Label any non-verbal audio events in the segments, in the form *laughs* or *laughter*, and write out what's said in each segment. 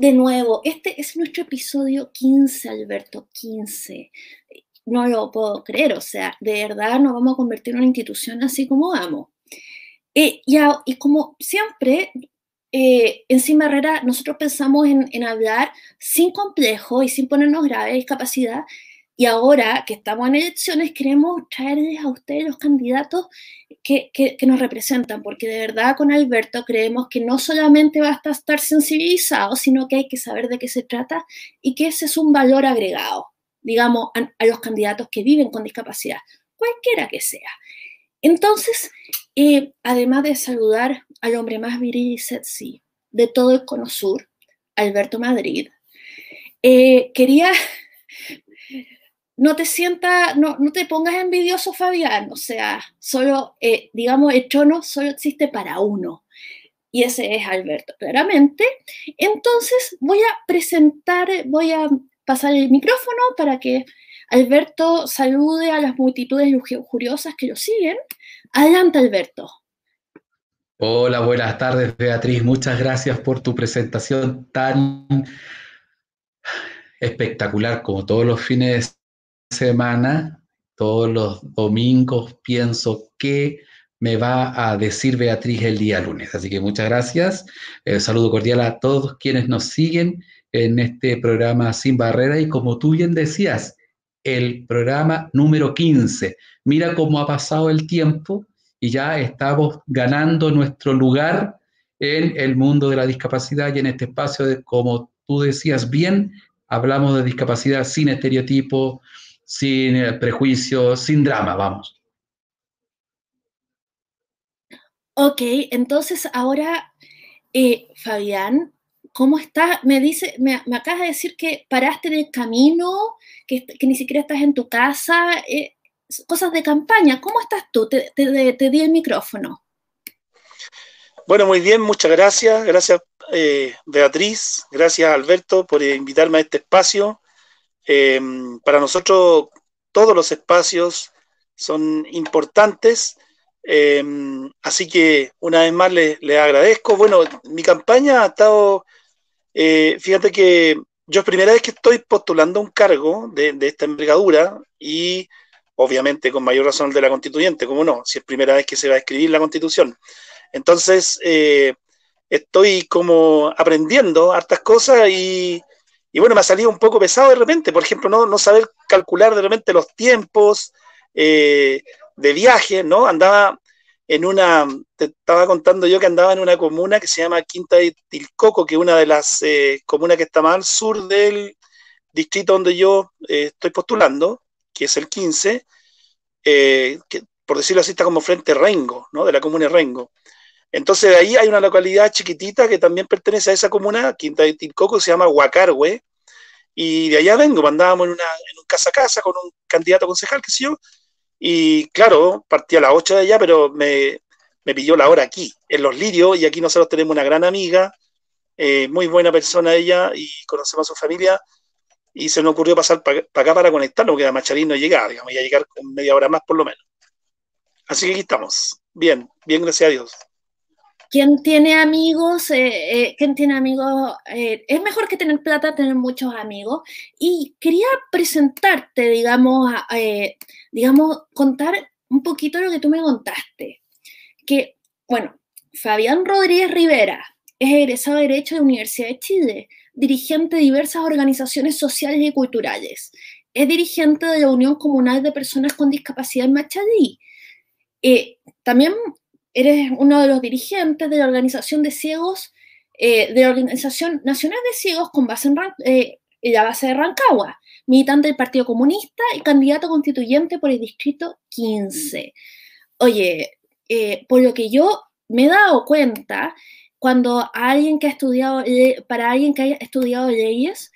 de nuevo, este es nuestro episodio 15, Alberto, 15. No lo puedo creer, o sea, de verdad nos vamos a convertir en una institución así como vamos. Eh, y, como siempre, eh, en Sin nosotros pensamos en, en, hablar sin complejo y sin ponernos grave discapacidad. Y ahora que estamos en elecciones, queremos traerles a ustedes los candidatos que, que, nos representan, porque de verdad con Alberto creemos que no solamente basta estar sensibilizado, sino que hay que saber de qué se trata y que ese es un valor agregado, digamos, a, los candidatos que viven con discapacidad, cualquiera que sea. Entonces, eh, además de saludar al hombre más viril y sexy de todo el Cono Sur, Alberto Madrid, eh, quería *laughs* no te sientas, no, no, te pongas envidioso, Fabián. O sea, solo, eh, digamos, el trono solo existe para uno. Y ese es Alberto, claramente. Entonces, voy a presentar, voy a pasar el micrófono para que Alberto salude a las multitudes lujuriosas que lo siguen. Adelante, Alberto. Hola, buenas tardes, Beatriz. Muchas gracias por tu presentación tan espectacular como todos los fines semana, todos los domingos, pienso qué me va a decir Beatriz el día lunes. Así que muchas gracias. Eh, saludo cordial a todos quienes nos siguen en este programa Sin Barrera y como tú bien decías, el programa número 15. Mira cómo ha pasado el tiempo y ya estamos ganando nuestro lugar en el mundo de la discapacidad y en este espacio de, como tú decías bien, hablamos de discapacidad sin estereotipos, sin eh, prejuicios, sin drama, vamos. Ok, entonces ahora, eh, Fabián, ¿cómo estás? Me dice, me, acabas de decir que paraste en el camino, que, ni siquiera estás en tu casa, eh, cosas de campaña. ¿Cómo estás tú? Te, di el micrófono. Bueno, muy bien, muchas gracias. Gracias, Beatriz. Gracias, Alberto, por invitarme a este espacio. Em, para nosotros todos los espacios son importantes, em, así que una vez más les, agradezco. Bueno, mi campaña ha estado, eh, fíjate que yo es primera vez que estoy postulando un cargo de, esta envergadura y obviamente con mayor razón el de la constituyente, como no, si es primera vez que se va a escribir la constitución. Entonces, eh, estoy como aprendiendo hartas cosas y, y bueno, me ha salido un poco pesado de repente, por ejemplo, no, saber calcular de repente los tiempos eh, de viaje, ¿no? Andaba en una, te estaba contando yo que andaba en una comuna que se llama Quinta de Tilcoco, que es una de las eh, comunas que está más al sur del distrito donde yo eh, estoy postulando, que es el 15, que, por decirlo así está como frente Rengo, ¿no? De la comuna de Rengo. Entonces, de ahí hay una localidad chiquitita que también pertenece a esa comuna, Quinta de Tilcoco, se llama Huacarwe, y de allá vengo, andábamos en, una, un casa a casa con un candidato concejal, que sé yo, y claro, partí a las 8 de allá, pero me, me pilló la hora aquí, en Los Lirios, y aquí nosotros tenemos una gran amiga, eh, muy buena persona ella, y conocemos a su familia, y se nos ocurrió pasar para acá para conectarnos, porque a Macharín no llegaba, digamos, iba a llegar con media hora más por lo menos. Así que aquí estamos. Bien, bien, gracias a Dios. ¿Quién tiene amigos? Eh, eh, ¿Quién tiene amigos? Eh, es mejor que tener plata, tener muchos amigos. Y quería presentarte, digamos, digamos, contar un poquito lo que tú me contaste. Que, bueno, Fabián Rodríguez Rivera es egresado de Derecho de la Universidad de Chile, dirigente de diversas organizaciones sociales y culturales. Es dirigente de la Unión Comunal de Personas con Discapacidad en Machadí. también eres uno de los dirigentes de la Organización de Ciegos, eh, de la Organización Nacional de Ciegos con base en, eh, la base de Rancagua, militante del Partido Comunista y candidato constituyente por el Distrito 15. Oye, eh, por lo que yo me he dado cuenta, cuando alguien que ha estudiado, para alguien que haya estudiado leyes,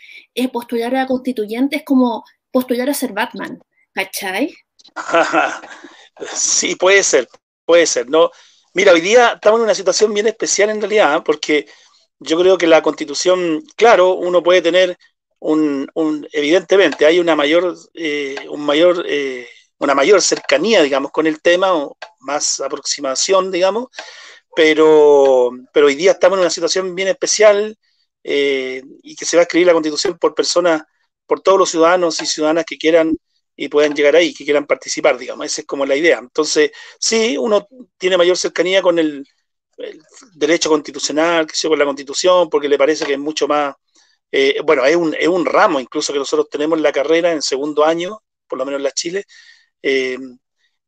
postular a la constituyente es como postular a ser Batman, ¿cachai? *laughs* Sí, puede ser, Puede ser, ¿no? Mira, hoy día estamos en una situación bien especial en realidad, ¿eh? porque yo creo que la constitución, claro, uno puede tener un, evidentemente, hay una mayor, eh, un mayor, eh, una mayor cercanía, digamos, con el tema, o más aproximación, digamos, pero, pero hoy día estamos en una situación bien especial eh, y que se va a escribir la constitución por personas, por todos los ciudadanos y ciudadanas que quieran y puedan llegar ahí, que quieran participar, digamos, esa es como la idea. Entonces, sí, uno tiene mayor cercanía con el, derecho constitucional, que sea con la constitución, porque le parece que es mucho más, eh, bueno, es un, es un ramo incluso que nosotros tenemos en la carrera en segundo año, por lo menos en la Chile, eh,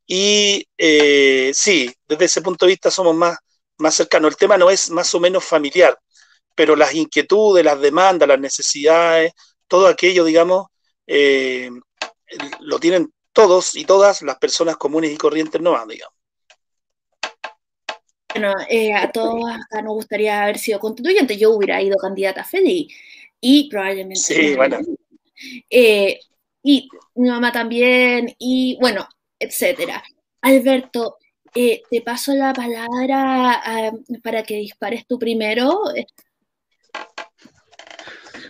y eh, sí, desde ese punto de vista somos más, más cercanos. El tema no es más o menos familiar, pero las inquietudes, las demandas, las necesidades, todo aquello, digamos, eh, lo tienen todos y todas las personas comunes y corrientes no digamos. Bueno, eh, a todos acá nos gustaría haber sido constituyente. Yo hubiera ido candidata feliz y probablemente. Sí, bueno. y mi mamá también, y bueno, etcétera. Alberto, eh, te paso la palabra para que dispares tú primero.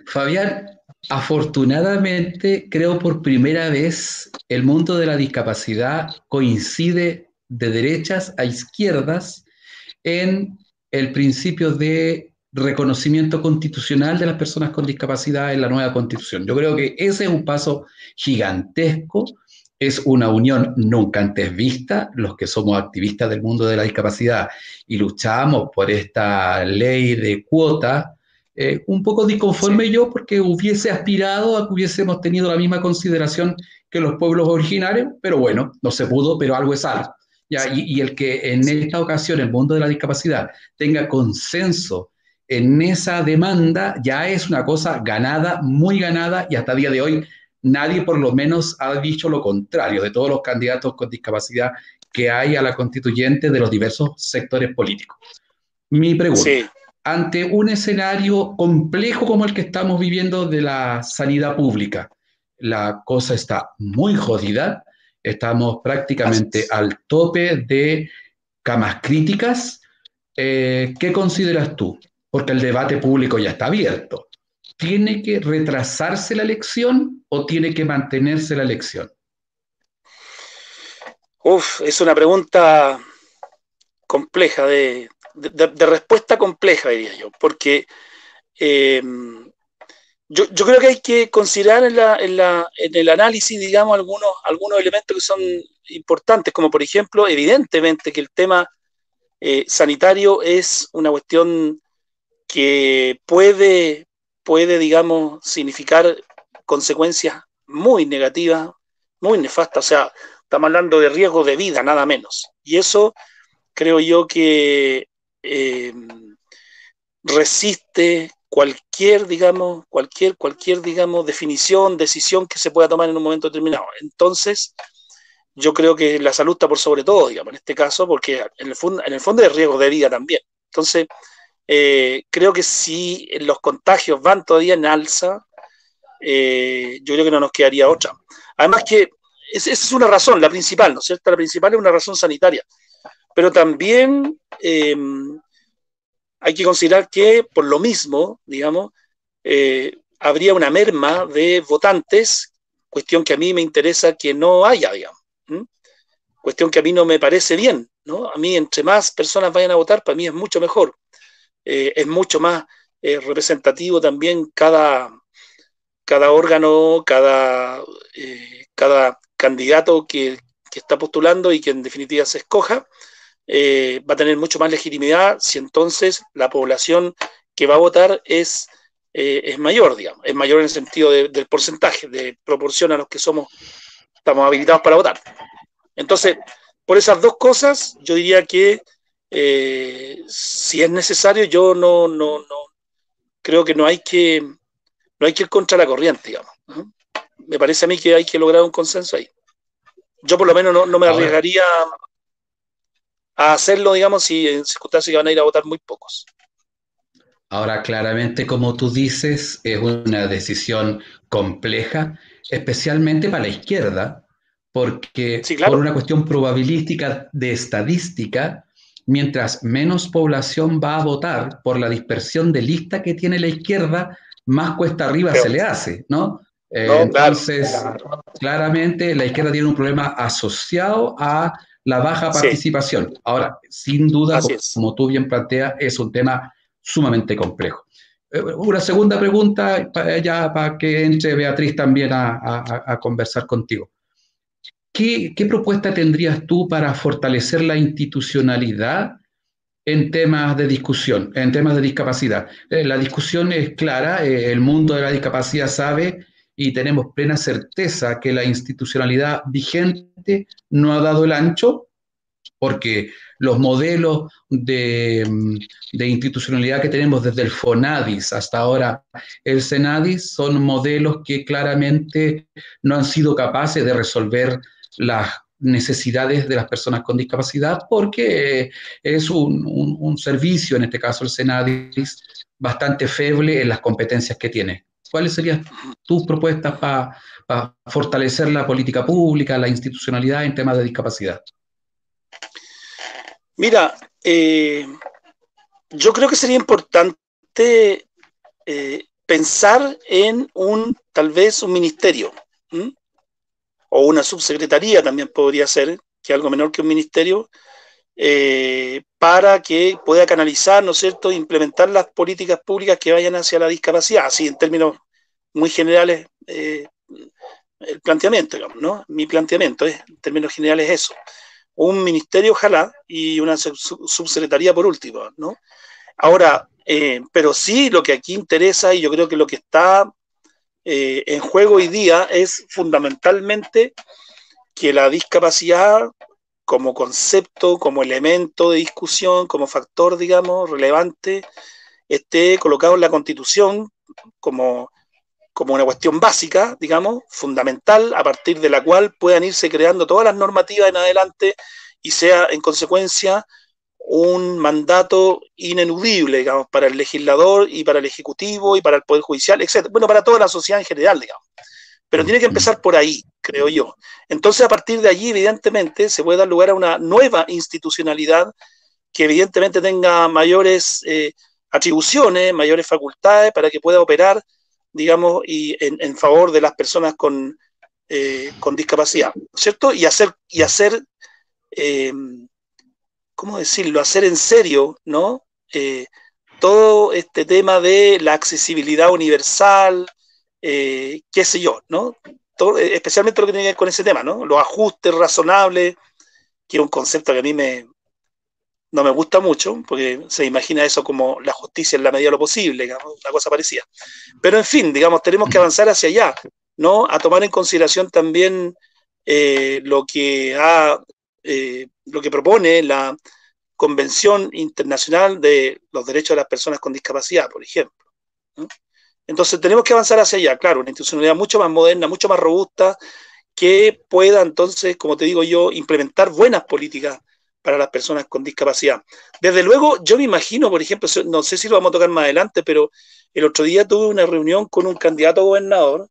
Fabián, afortunadamente creo por primera vez el mundo de la discapacidad coincide de derechas a izquierdas en el principio de reconocimiento constitucional de las personas con discapacidad en la nueva constitución. Yo creo que ese es un paso gigantesco es una unión nunca antes vista, los que somos activistas del mundo de la discapacidad y luchamos por esta ley de cuota, eh, un poco disconforme yo porque hubiese aspirado a que hubiésemos tenido la misma consideración que los pueblos originarios, pero bueno, no se pudo, pero algo es algo. Ya, y, y el que en esta ocasión el mundo de la discapacidad tenga consenso en esa demanda ya es una cosa ganada, muy ganada, y hasta el día de hoy nadie por lo menos ha dicho lo contrario de todos los candidatos con discapacidad que hay a la constituyente de los diversos sectores políticos. Mi pregunta, ante un escenario complejo como el que estamos viviendo de la sanidad pública, la cosa está muy jodida, estamos prácticamente al tope de camas críticas. Eh, ¿Qué consideras tú? Porque el debate público ya está abierto. ¿tiene que retrasarse la elección o tiene que mantenerse la elección? Uf, es una pregunta compleja, de, respuesta compleja, diría yo, porque eh, yo, creo que hay que considerar en, el análisis, digamos, algunos, algunos elementos que son importantes, como por ejemplo, evidentemente que el tema eh, sanitario es una cuestión que puede, puede, digamos, significar consecuencias muy negativas, muy nefastas. O sea, estamos hablando de riesgo de vida, nada menos. Y eso creo yo que eh, resiste cualquier, digamos, cualquier, cualquier, digamos, definición, decisión que se pueda tomar en un momento determinado. Entonces, yo creo que la salud está por sobre todo, digamos, en este caso, porque en el fondo, en el fondo es riesgo de vida también. Entonces, eh, creo que si los contagios van todavía en alza, eh, yo creo que no nos quedaría otra. Además que esa es una razón, la principal, ¿no es cierto? La principal es una razón sanitaria. Pero también em, hay que considerar que por lo mismo, digamos, eh, habría una merma de votantes, cuestión que a mí me interesa que no haya, digamos. Cuestión que a mí no me parece bien, ¿no? A mí, entre más personas vayan a votar, para mí es mucho mejor. Eh, es mucho más eh, representativo también cada, órgano, cada candidato que, está postulando y que en definitiva se escoja, va a tener mucho más legitimidad si entonces la población que va a votar es, es mayor, digamos, es mayor en el sentido del porcentaje, de proporción a los que somos, estamos habilitados para votar. Entonces, por esas dos cosas, yo diría que eh, si es necesario, yo no, no, no, creo que no hay que, no hay que ir contra la corriente, digamos. Me parece a mí que hay que lograr un consenso ahí. Yo por lo menos no, me arriesgaría a hacerlo, digamos, si en circunstancias que van a ir a votar muy pocos. Ahora, claramente, como tú dices, es una decisión compleja, especialmente para la izquierda, porque por una cuestión probabilística de estadística, mientras menos población va a votar por la dispersión de lista que tiene la izquierda, más cuesta arriba se le hace, ¿no? Eh, entonces, claramente la izquierda tiene un problema asociado a la baja participación. Ahora, sin duda, como, tú bien planteas, es un tema sumamente complejo. una segunda pregunta ya para que entre Beatriz también a, conversar contigo. ¿Qué, ¿Qué, propuesta tendrías tú para fortalecer la institucionalidad en temas de discusión, en temas de discapacidad? Eh, la discusión es clara, eh, el mundo de la discapacidad sabe y tenemos plena certeza que la institucionalidad vigente no ha dado el ancho, porque los modelos de, institucionalidad que tenemos desde el FONADIS hasta ahora el SENADIS son modelos que claramente no han sido capaces de resolver las necesidades de las personas con discapacidad porque es un, servicio, en este caso el SENADIS, bastante feble en las competencias que tiene. ¿Cuáles serían tus propuestas para fortalecer la política pública, la institucionalidad en temas de discapacidad? Mira, eh, yo creo que sería importante eh, pensar en un, tal vez, un ministerio, o una subsecretaría también podría ser, que algo menor que un ministerio, eh, para que pueda canalizar, ¿no es cierto?, implementar las políticas públicas que vayan hacia la discapacidad, así en términos muy generales, el planteamiento, digamos, ¿no? Mi planteamiento es, en términos generales, eso un ministerio, ojalá, y una subsecretaría por último, ¿no? Ahora, eh, pero sí lo que aquí interesa, y yo creo que lo que está eh, en juego hoy día es fundamentalmente que la discapacidad como concepto, como elemento de discusión, como factor, digamos, relevante, esté colocado en la Constitución como como una cuestión básica, digamos, fundamental, a partir de la cual puedan irse creando todas las normativas en adelante y sea, en consecuencia, un mandato ineludible, digamos, para el legislador y para el Ejecutivo y para el Poder Judicial, etc. Bueno, para toda la sociedad en general, digamos. Pero tiene que empezar por ahí, creo yo. Entonces, a partir de allí, evidentemente, se puede dar lugar a una nueva institucionalidad que evidentemente tenga mayores eh, atribuciones, mayores facultades para que pueda operar digamos, y en, favor de las personas con, eh, con discapacidad, ¿cierto? Y hacer, y hacer eh, ¿cómo decirlo? Hacer en serio, ¿no? Eh, todo este tema de la accesibilidad universal, qué sé yo, ¿no? especialmente lo que tiene que ver con ese tema, ¿no? Los ajustes razonables, que es un concepto que a mí me, no me gusta mucho, porque se imagina eso como la justicia en la medida de lo posible, digamos, una cosa parecida. Pero en fin, digamos, tenemos que avanzar hacia allá, ¿no? A tomar en consideración también eh, lo, que eh, lo que propone la Convención Internacional de los Derechos de las Personas con Discapacidad, por ejemplo. Entonces tenemos que avanzar hacia allá, claro, una institucionalidad mucho más moderna, mucho más robusta, que pueda entonces, como te digo yo, implementar buenas políticas para las personas con discapacidad. Desde luego, yo me imagino, por ejemplo, no sé si lo vamos a tocar más adelante, pero el otro día tuve una reunión con un candidato a gobernador,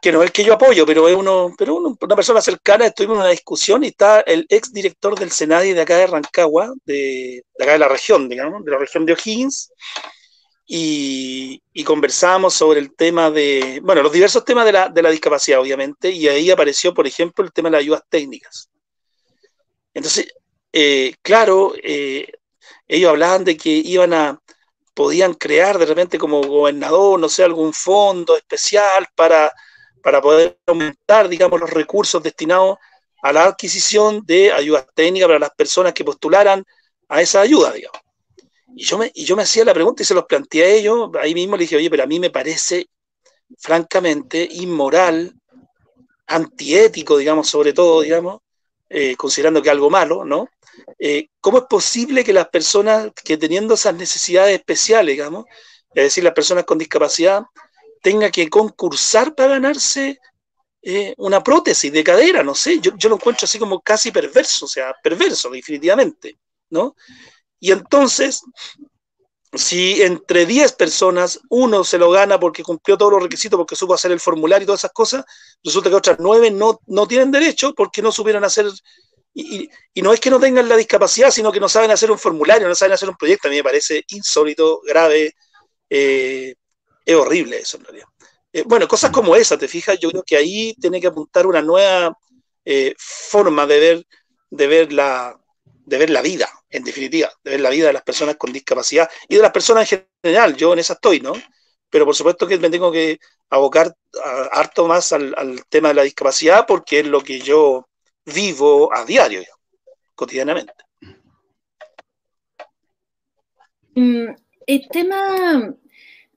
que no es el que yo apoyo, pero es una persona cercana, estuvimos en una discusión y está el ex director del Senadi de acá de Rancagua, de, acá de la región, digamos, de la región de O'Higgins, y, y, conversamos sobre el tema de, bueno, los diversos temas de la, de la discapacidad, obviamente, y ahí apareció, por ejemplo, el tema de las ayudas técnicas. Entonces, eh, claro, eh, ellos hablaban de que iban a, podían crear de repente como gobernador, no sé, algún fondo especial para, para poder aumentar, digamos, los recursos destinados a la adquisición de ayudas técnicas para las personas que postularan a esa ayuda, digamos. Y yo me, y yo me hacía la pregunta y se los planteé a ellos, ahí mismo le dije, oye, pero a mí me parece francamente inmoral, antiético, digamos, sobre todo, digamos, eh, considerando que algo malo, ¿no? Eh, ¿Cómo es posible que las personas que teniendo esas necesidades especiales, digamos, es decir, las personas con discapacidad, tengan que concursar para ganarse eh, una prótesis de cadera? No sé, yo, yo lo encuentro así como casi perverso, o sea, perverso, definitivamente, ¿no? Y entonces, si entre 10 personas uno se lo gana porque cumplió todos los requisitos, porque supo hacer el formulario y todas esas cosas, resulta que otras 9 no, no tienen derecho porque no supieron hacer, y, y, no es que no tengan la discapacidad, sino que no saben hacer un formulario, no saben hacer un proyecto. A mí me parece insólito, grave, eh, es horrible eso en realidad. Eh, bueno, cosas como esa, te fijas, yo creo que ahí tiene que apuntar una nueva eh, forma de ver, de ver la, de ver la vida, en definitiva, de ver la vida de las personas con discapacidad y de las personas en general, yo en esa estoy, ¿no? Pero por supuesto que me tengo que abocar harto más al, tema de la discapacidad porque es lo que yo vivo a diario, cotidianamente. Mm, el tema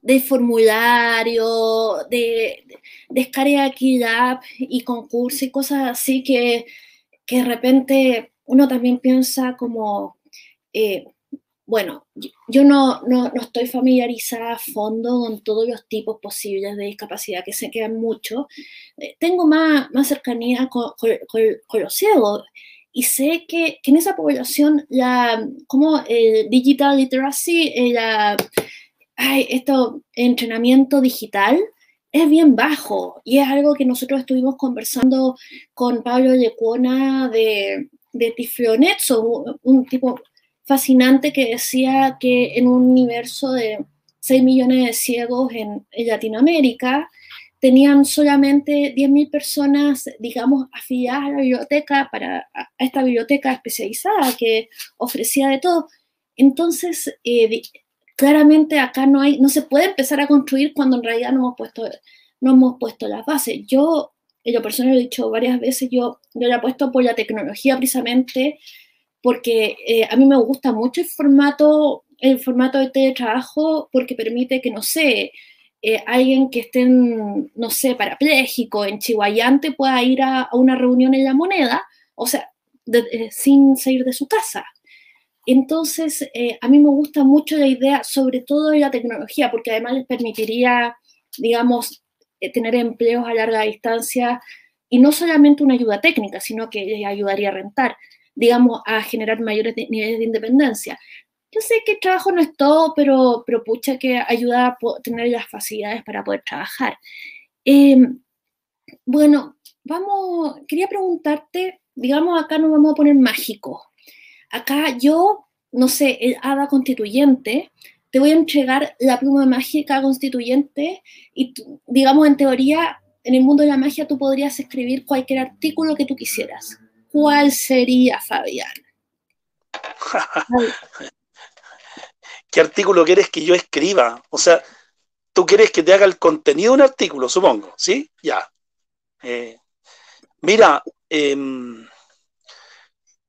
de formulario, de, descarga equidad y concurso y cosas así que, de repente uno también piensa como, eh, bueno, yo no, no, estoy familiarizada a fondo con todos los tipos posibles de discapacidad, que se quedan mucho. Eh, tengo más, más cercanía con, con, los ciegos y sé que, en esa población la, como el digital literacy, la, ay, esto, entrenamiento digital es bien bajo y es algo que nosotros estuvimos conversando con Pablo Lecuona de, de Tiflonetso, un, tipo fascinante que decía que en un universo de 6 millones de ciegos en, Latinoamérica, tenían solamente 10.000 personas, digamos, afiliadas a la biblioteca, para, a esta biblioteca especializada que ofrecía de todo. Entonces, eh, claramente acá no hay, no se puede empezar a construir cuando en realidad no hemos puesto, no hemos puesto las bases. Yo, en lo personal he dicho varias veces, yo, yo he apuesto por la tecnología precisamente porque eh, a mí me gusta mucho el formato, el formato de teletrabajo porque permite que, no sé, eh, alguien que esté, en, no sé, parapléjico, en Chihuayante, pueda ir a, una reunión en la moneda, o sea, eh, sin salir de su casa. Entonces, a mí me gusta mucho la idea, sobre todo de la tecnología, porque además les permitiría, digamos, tener empleos a larga distancia y no solamente una ayuda técnica, sino que les ayudaría a rentar, digamos, a generar mayores niveles de independencia. Yo sé que el trabajo no es todo, pero, pero pucha que ayuda a tener las facilidades para poder trabajar. Em, bueno, vamos, quería preguntarte, digamos, acá nos vamos a poner mágicos. Acá yo, no sé, el hada constituyente, te voy a entregar la pluma mágica constituyente y digamos en teoría, en el mundo de la magia tú podrías escribir cualquier artículo que tú quisieras. ¿Cuál sería, Fabián? *laughs* ¿Qué artículo quieres que yo escriba? O sea, tú quieres que te haga el contenido de un artículo, supongo, ¿sí? Ya. Eh, mira, eh,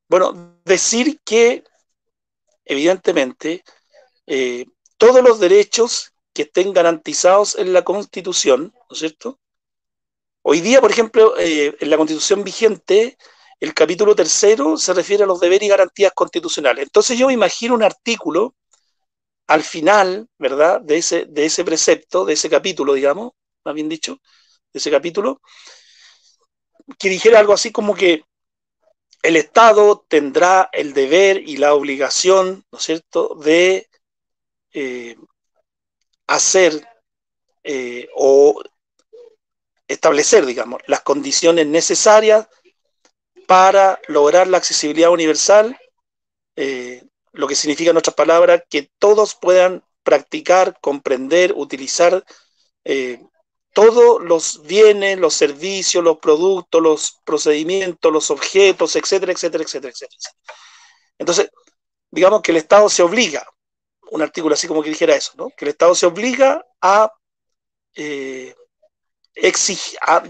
bueno, decir que, evidentemente, eh, todos los derechos que estén garantizados en la Constitución, ¿no es cierto? Hoy día, por ejemplo, eh, en la Constitución vigente, el capítulo tercero se refiere a los deberes y garantías constitucionales. Entonces yo me imagino un artículo al final, ¿verdad?, de ese, de ese precepto, de ese capítulo, digamos, más bien dicho, de ese capítulo, que dijera algo así como que el Estado tendrá el deber y la obligación, ¿no es cierto?, de eh, hacer eh, o establecer, digamos, las condiciones necesarias para lograr la accesibilidad universal, eh, lo que significa en otras palabras que todos puedan practicar, comprender, utilizar todos los bienes, los servicios, los productos, los procedimientos, los objetos, etcétera, etcétera, etcétera, etcétera. Entonces, digamos que el Estado se obliga, un artículo así como que dijera eso, ¿no? que el Estado se obliga a, eh,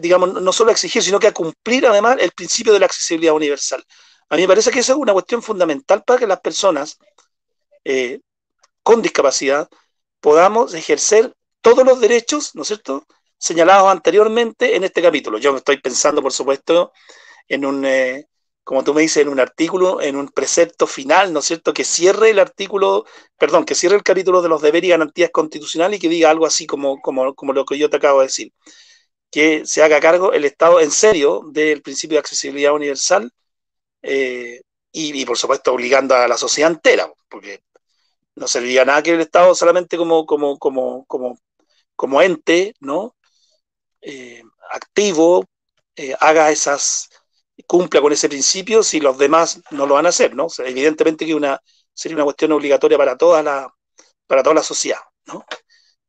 digamos, no solo a exigir, sino que a cumplir además el principio de la accesibilidad universal. A mí me parece que eso es una cuestión fundamental para que las personas eh, con discapacidad podamos ejercer todos los derechos, ¿no es cierto?, señalados anteriormente en este capítulo. Yo estoy pensando, por supuesto, en un, eh, como tú me dices, en un artículo, en un precepto final, ¿no es cierto?, que cierre el artículo, perdón, que cierre el capítulo de los deberes y garantías constitucionales y que diga algo así como, como lo que yo te acabo de decir. Que se haga cargo el Estado en serio del principio de accesibilidad universal eh, y, por supuesto, obligando a la sociedad entera, porque no serviría nada que el Estado solamente como, como, como, como, como ente, ¿no? Eh, activo eh, haga esas, cumpla con ese principio si los demás no lo van a hacer, ¿no? evidentemente que una, sería una cuestión obligatoria para toda la, para toda la sociedad, ¿no?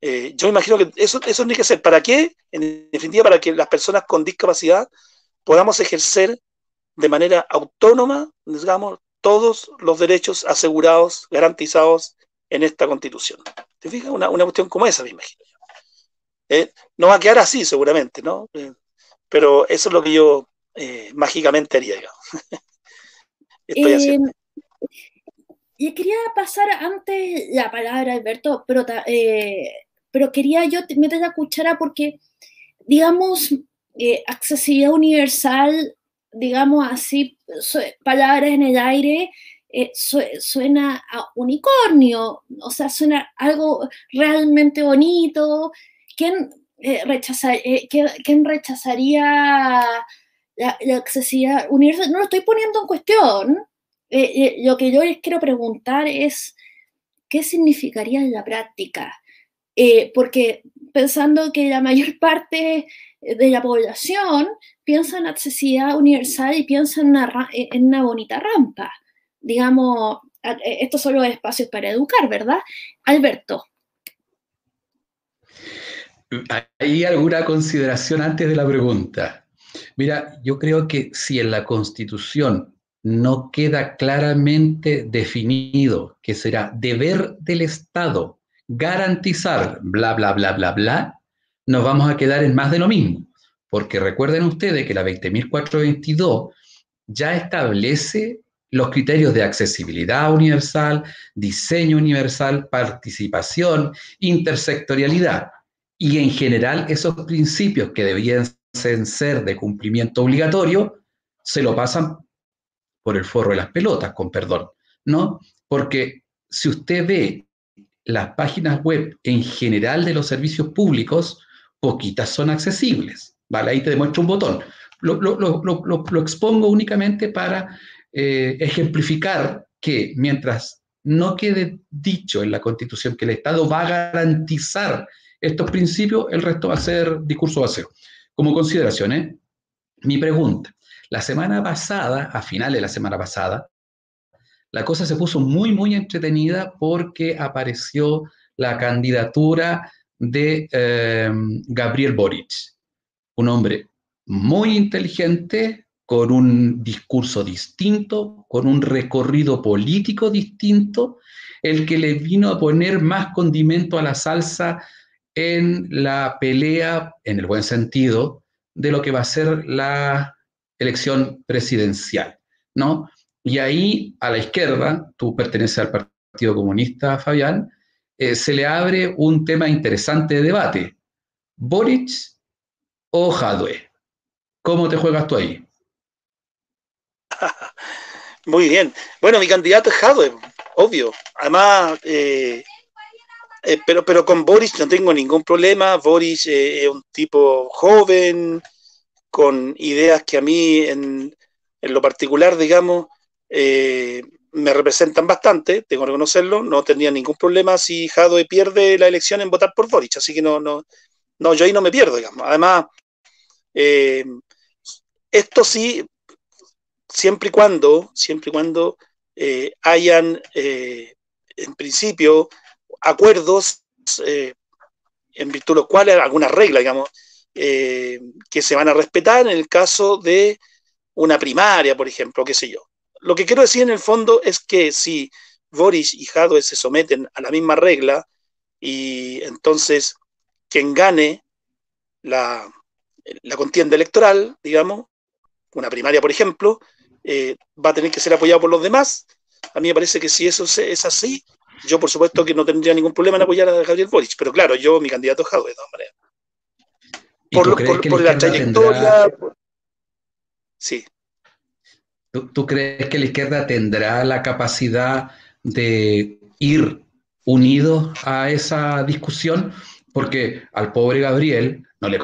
Eh, yo imagino que eso, eso tiene que ser. ¿Para qué? En definitiva, para que las personas con discapacidad podamos ejercer de manera autónoma, digamos, todos los derechos asegurados, garantizados en esta constitución. ¿Te fijas? Una, cuestión como esa, me imagino. Eh, no va a quedar así, seguramente, ¿no? Eh, pero eso es lo que yo eh, mágicamente haría, digamos. *laughs* Estoy haciendo. Y quería pasar antes la palabra, Alberto, pero, pero quería yo meter la cuchara porque, digamos, accesibilidad universal, digamos así, palabras en el aire, eh, suena a unicornio, o sea, suena algo realmente bonito. ¿Quién, eh, eh, ¿quién rechazaría la, accesibilidad universal? No lo estoy poniendo en cuestión. lo que yo les quiero preguntar es, ¿qué significaría en la práctica? Porque pensando que la mayor parte de la población piensa en accesibilidad universal y piensa en en una bonita rampa digamos, estos son los espacios para educar, ¿verdad? Alberto. ¿Hay alguna consideración antes de la pregunta? Mira, yo creo que si en la Constitución no queda claramente definido que será deber del Estado garantizar bla, bla, bla, bla, bla, nos vamos a quedar en más de lo mismo. Porque recuerden ustedes que la 20.422 ya establece los criterios de accesibilidad universal, diseño universal, participación, intersectorialidad. Y en general esos principios que debían ser de cumplimiento obligatorio, se lo pasan por el forro de las pelotas, con perdón, ¿no? Porque si usted ve las páginas web en general de los servicios públicos, poquitas son accesibles, ¿vale? Ahí te demuestro un botón. Lo, expongo únicamente para eh, ejemplificar que mientras no quede dicho en la Constitución que el Estado va a garantizar estos principios, el resto va a ser discurso vacío. Como consideración, ¿eh? mi pregunta, la semana pasada, a finales de la semana pasada, la cosa se puso muy, muy entretenida porque apareció la candidatura de eh, Gabriel Boric, un hombre muy inteligente, con un discurso distinto, con un recorrido político distinto, el que le vino a poner más condimento a la salsa en la pelea, en el buen sentido, de lo que va a ser la elección presidencial, ¿no? Y ahí, a la izquierda, tú perteneces al Partido Comunista, Fabián, eh, se le abre un tema interesante de debate. ¿Boric o Jadwe? ¿Cómo te juegas tú ahí? *laughs* Muy bien. Bueno, mi candidato es Jadwe, obvio. Además, eh, eh, pero, pero con Boris no tengo ningún problema. Boris es un tipo joven, con ideas que a mí, en, lo particular, digamos, me representan bastante, tengo que reconocerlo. No tendría ningún problema si Jadwe pierde la elección en votar por Boris. Así que no, no, no yo ahí no me pierdo, digamos. Además, esto sí siempre y cuando, siempre y cuando eh, hayan, eh, en principio, acuerdos eh, en virtud de los cuales alguna regla, digamos, que se van a respetar en el caso de una primaria, por ejemplo, qué sé yo. Lo que quiero decir en el fondo es que si Boris y Jadwe se someten a la misma regla y entonces quien gane la, la contienda electoral, digamos, una primaria, por ejemplo, eh, va a tener que ser apoyado por los demás. A mí me parece que si eso es así, yo por supuesto que no tendría ningún problema en apoyar a Gabriel Boric, pero claro, yo mi candidato es Jadwe, de todas maneras. Por, la trayectoria. Sí. ¿Tú, crees que la izquierda tendrá la capacidad de ir unidos a esa discusión? Porque al pobre Gabriel, no le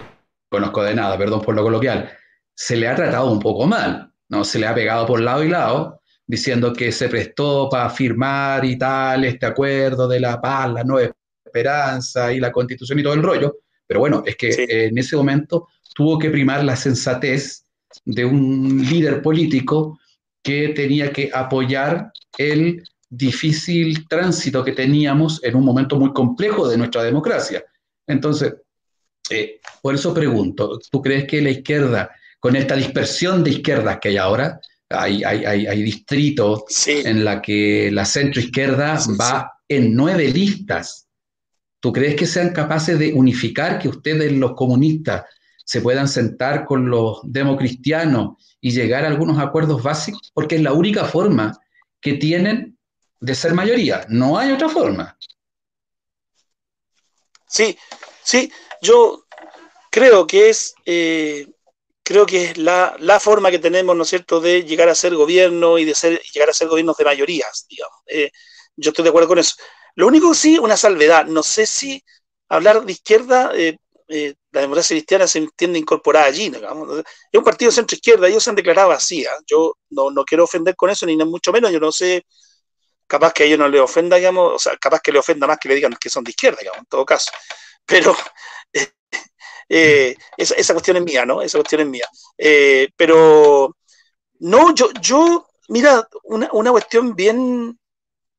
conozco de nada, perdón por lo coloquial, se le ha tratado un poco mal. ¿no? Se le ha pegado por lado y lado, diciendo que se prestó para firmar y tal este acuerdo de la paz, la nueva esperanza y la constitución y todo el rollo. Pero bueno, es que en ese momento tuvo que primar la sensatez de un líder político que tenía que apoyar el difícil tránsito que teníamos en un momento muy complejo de nuestra democracia. Entonces, eh, por eso pregunto, ¿tú crees que la izquierda con esta dispersión de izquierdas que hay ahora, hay, hay, distritos en la que la centro izquierda va en nueve listas ¿Tú crees que sean capaces de unificar, que ustedes los comunistas se puedan sentar con los democristianos y llegar a algunos acuerdos básicos? Porque es la única forma que tienen de ser mayoría. No hay otra forma. Sí, sí, yo creo que es, eh, creo que es la, forma que tenemos, ¿no es cierto?, de llegar a ser gobierno y de ser, llegar a ser gobiernos de mayorías, digamos. Eh, yo estoy de acuerdo con eso. Lo único sí, una salvedad. No sé si hablar de izquierda, eh, la democracia cristiana se entiende incorporada allí, digamos. Es un partido centro-izquierda, ellos se han declarado así. ¿ah? Yo no, no, quiero ofender con eso, ni mucho menos. Yo no sé, capaz que a ellos no les ofenda, digamos, o sea, capaz que le ofenda más que le digan que son de izquierda, digamos, en todo caso. Pero *laughs* eh, esa, cuestión es mía, ¿no? Esa cuestión es mía. Eh, pero no, yo, yo mira, una, una, cuestión bien,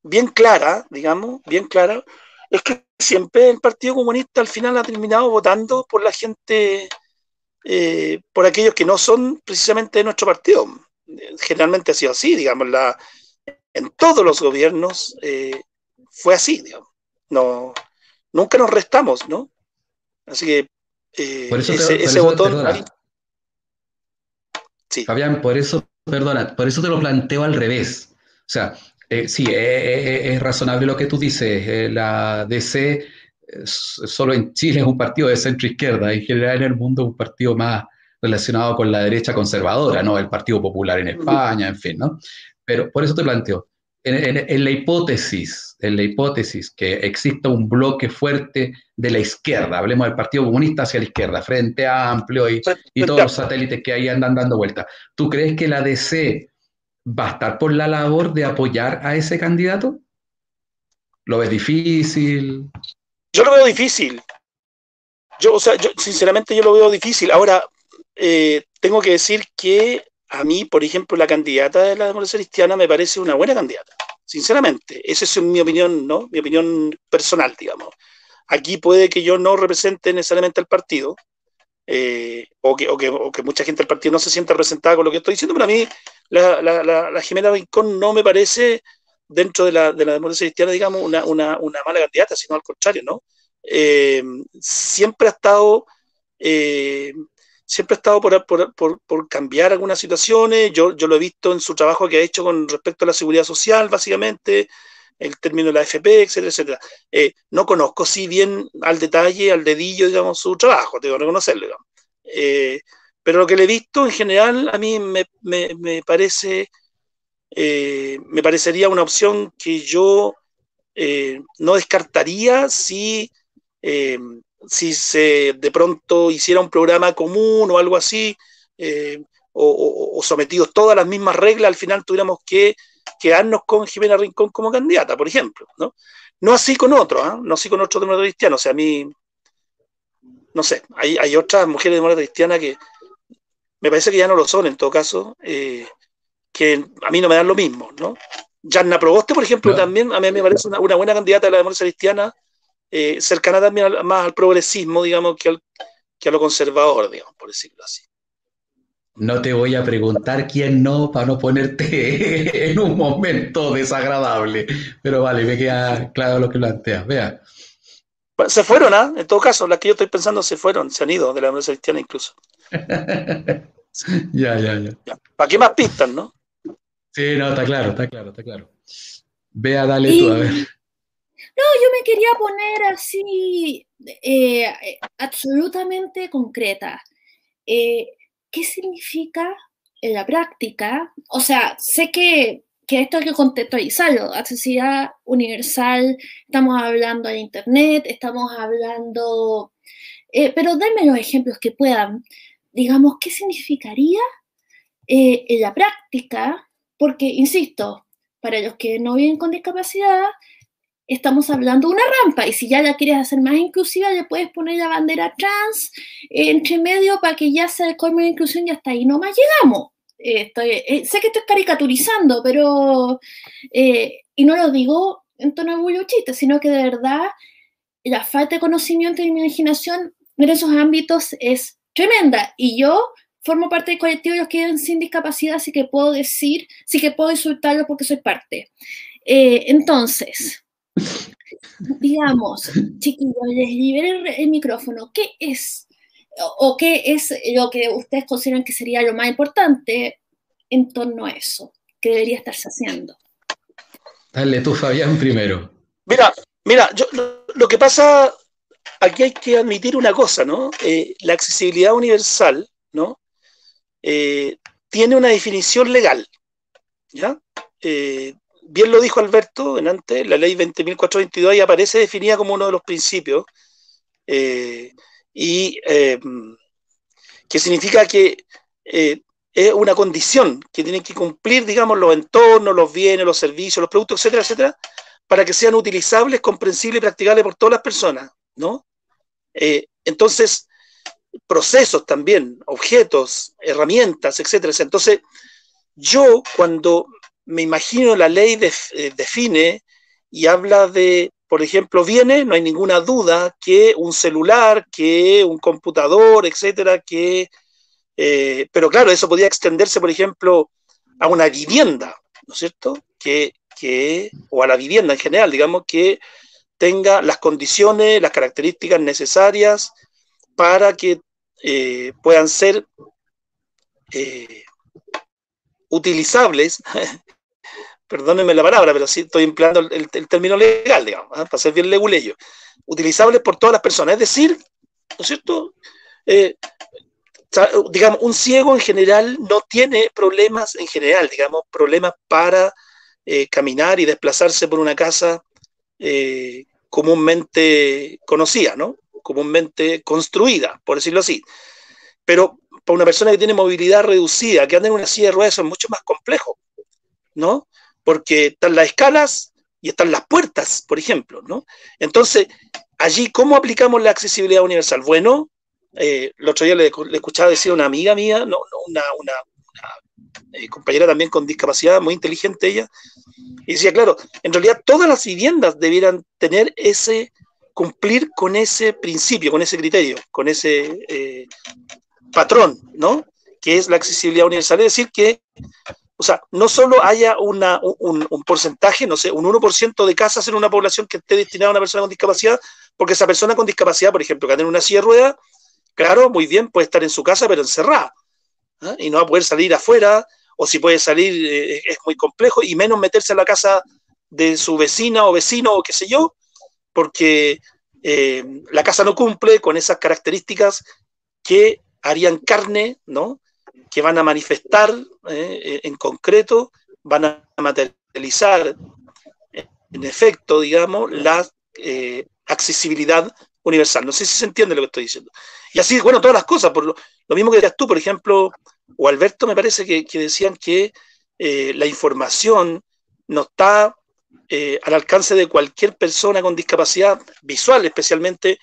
bien clara, digamos, bien clara, es que siempre el Partido Comunista al final ha terminado votando por la gente, eh, por aquellos que no son precisamente de nuestro partido. Generalmente ha sido así, digamos, la, en todos los gobiernos fue así, digamos. No, nunca nos restamos, ¿no? Así que eh, por eso ese, botón. sí. Fabián, por eso, perdona, por eso te lo planteo al revés. O sea, eh, sí, eh, es razonable lo que tú dices. la DC solo en Chile es un partido de centro izquierda, en general en el mundo es un partido más relacionado con la derecha conservadora, ¿no? El Partido Popular en España, en fin, ¿no? Pero por eso te planteo, en, la hipótesis, en la hipótesis que exista un bloque fuerte de la izquierda, hablemos del Partido Comunista hacia la izquierda, Frente Amplio y, y todos los satélites que ahí andan dando vueltas, ¿tú crees que la DC va a estar por la labor de apoyar a ese candidato? ¿Lo ves difícil? Yo lo veo difícil. Yo, o sea, yo, sinceramente yo lo veo difícil. Ahora, eh, tengo que decir que a mí, por ejemplo, la candidata de la democracia cristiana me parece una buena candidata, sinceramente. Esa es mi opinión, ¿no? Mi opinión personal, digamos. Aquí puede que yo no represente necesariamente al partido, eh, o, que, o, que, mucha gente del partido no se sienta representada con lo que estoy diciendo, pero a mí la, la, la, Jimena Rincón no me parece, dentro de la, de la democracia cristiana, digamos, una, una, una mala candidata, sino al contrario, ¿no? Eh, siempre ha estado eh, siempre ha estado por, por, por, cambiar algunas situaciones. Yo, yo, lo he visto en su trabajo que ha hecho con respecto a la seguridad social, básicamente, el término de la FP, etcétera, etcétera. Eh, no conozco si bien al detalle, al dedillo, digamos, su trabajo, tengo que reconocerlo. Eh, pero lo que le he visto en general a mí me, me, me parece, eh, me parecería una opción que yo no descartaría si si se de pronto hiciera un programa común o algo así, eh, o, sometidos todas las mismas reglas, al final tuviéramos que quedarnos con Jimena Rincón como candidata, por ejemplo, ¿no? No así con otros, ¿ah? no así con otros demócratas cristianos, o sea, a mí, no sé, hay, hay otras mujeres demócratas cristianas que me parece que ya no lo son en todo caso, eh, que a mí no me dan lo mismo, ¿no? Janna Proboste, por ejemplo, también a mí me parece una, una buena candidata de la democracia cristiana, eh, cercana también más al progresismo, digamos, que, a lo conservador, digamos, por decirlo así. No te voy a preguntar quién no para no ponerte *laughs* en un momento desagradable, pero vale, me queda claro lo que planteas. Vea. Se fueron, ¿ah? En todo caso, las que yo estoy pensando se fueron, se han ido de la Universidad Cristiana incluso. *laughs* ya, ya, ya, ¿Para qué más pistas, no? Sí, no, está claro, está claro, está claro. Vea, dale tú, a ver. No, yo me quería poner así eh, absolutamente concreta. Eh, ¿Qué significa en la práctica? O sea, sé que, esto hay que contextualizarlo. Accesibilidad universal, estamos hablando de Internet, estamos hablando... Eh, pero denme los ejemplos que puedan. Digamos, ¿qué significaría en la práctica? Porque, insisto, para los que no viven con discapacidad, estamos hablando de una rampa y si ya la quieres hacer más inclusiva, le puedes poner la bandera trans entre medio para que ya sea el colmo de inclusión y hasta ahí no más llegamos. Eh, eh, sé que estoy caricaturizando, pero, eh, y no lo digo en tono de chiste, sino que de verdad la falta de conocimiento y imaginación en esos ámbitos es tremenda. Y yo formo parte del colectivo de los que viven sin discapacidad, así que puedo decir, sí que puedo insultarlo porque soy parte. entonces, *laughs* digamos, chiquillos, les liberé el micrófono, ¿qué es o, qué es lo que ustedes consideran que sería lo más importante en torno a eso, que debería estarse haciendo? Dale tú, Fabián, primero. Mira, mira, yo, lo, que pasa, aquí hay que admitir una cosa, ¿no? Eh, la accesibilidad universal, ¿no? Eh, tiene una definición legal, ¿ya? Eh, bien lo dijo Alberto en antes, la ley 20.422 ahí aparece definida como uno de los principios, y que significa que es una condición que tienen que cumplir, digamos, los entornos, los bienes, los servicios, los productos, etcétera, etcétera, para que sean utilizables, comprensibles y practicables por todas las personas, ¿no? Eh, entonces, procesos también, objetos, herramientas, etcétera. Entonces, yo cuando me imagino la ley eh, define y habla de, por ejemplo, viene, no hay ninguna duda que un celular, que un computador, etcétera, que eh, pero claro, eso podría extenderse, por ejemplo, a una vivienda, ¿no es cierto? Que, o a la vivienda en general, digamos, que tenga las condiciones, las características necesarias para que eh, puedan ser eh, utilizables, *laughs* perdónenme la palabra, pero sí estoy empleando el, término legal, digamos, para ser bien leguleyo, utilizables por todas las personas, es decir, ¿no es cierto? digamos, un ciego en general no tiene problemas en general, digamos, problemas para eh, caminar y desplazarse por una casa eh, comúnmente conocida, ¿no? Comúnmente construida, por decirlo así. Pero para una persona que tiene movilidad reducida, que anda en una silla de ruedas, eso es mucho más complejo, ¿no? Porque están las escalas y están las puertas, por ejemplo, ¿no? Entonces, allí, ¿cómo aplicamos la accesibilidad universal? Bueno, eh, el otro día le, escuchaba decir a una amiga mía, no, una, eh, compañera también con discapacidad, muy inteligente ella, y decía, claro, en realidad todas las viviendas debieran tener ese, cumplir con ese principio, con ese criterio, con ese eh, patrón, ¿no? Que es la accesibilidad universal. Es decir, que, o sea, no solo haya una, un, porcentaje, no sé, un 1% de casas en una población que esté destinada a una persona con discapacidad, porque esa persona con discapacidad, por ejemplo, que en una silla de ruedas, Claro, muy bien, puede estar en su casa, pero encerrada. ¿Eh? Y no va a poder salir afuera, o si puede salir eh, es muy complejo, y menos meterse en la casa de su vecina o vecino o qué sé yo, porque eh, la casa no cumple con esas características que harían carne, ¿no? que van a manifestar en concreto, van a materializar en efecto, digamos, la accesibilidad universal. No sé si se entiende lo que estoy diciendo. Y así, bueno, todas las cosas, por lo, mismo que decías tú, por ejemplo, o Alberto me parece que, decían que eh, la información no está eh, al alcance de cualquier persona con discapacidad visual, especialmente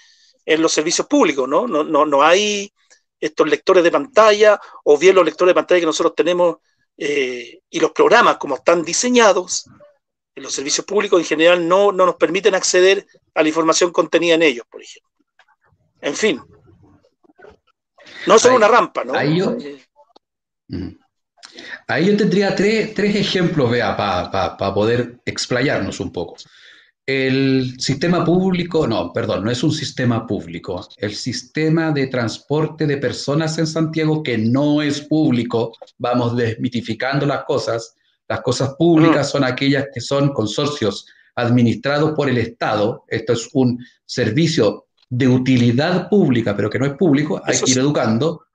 en los servicios públicos, ¿no? No, no, hay estos lectores de pantalla o bien los lectores de pantalla que nosotros tenemos eh, y los programas como están diseñados en los servicios públicos en general no nos permiten acceder a la información contenida en ellos, por ejemplo. En fin, no solo una rampa, ¿no? Ahí yo, ahí yo tendría tres, ejemplos, vea, para poder explayarnos un poco. El sistema público, no, perdón, no es un sistema público. El sistema de transporte de personas en Santiago, que no es público, vamos desmitificando las cosas. Las cosas públicas son aquellas que son consorcios administrados por el Estado. Esto es un servicio de utilidad pública, pero que no es público, hay que ir educando.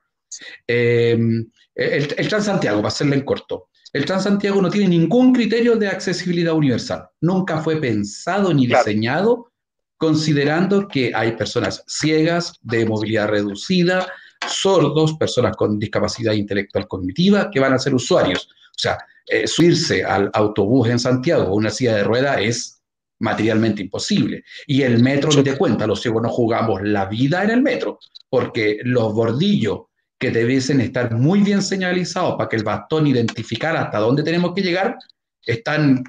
Em, el, Transantiago, para hacerle en corto, el Transantiago no tiene ningún criterio de accesibilidad universal. Nunca fue pensado ni diseñado considerando que hay personas ciegas, de movilidad reducida, sordos, personas con discapacidad intelectual cognitiva, que van a ser usuarios. O sea, eh, subirse al autobús en Santiago o una silla de rueda es materialmente imposible. Y el metro, no te cuenta, los ciegos no jugamos la vida en el metro, porque los bordillos que debiesen estar muy bien señalizados para que el bastón identificara hasta dónde tenemos que llegar, están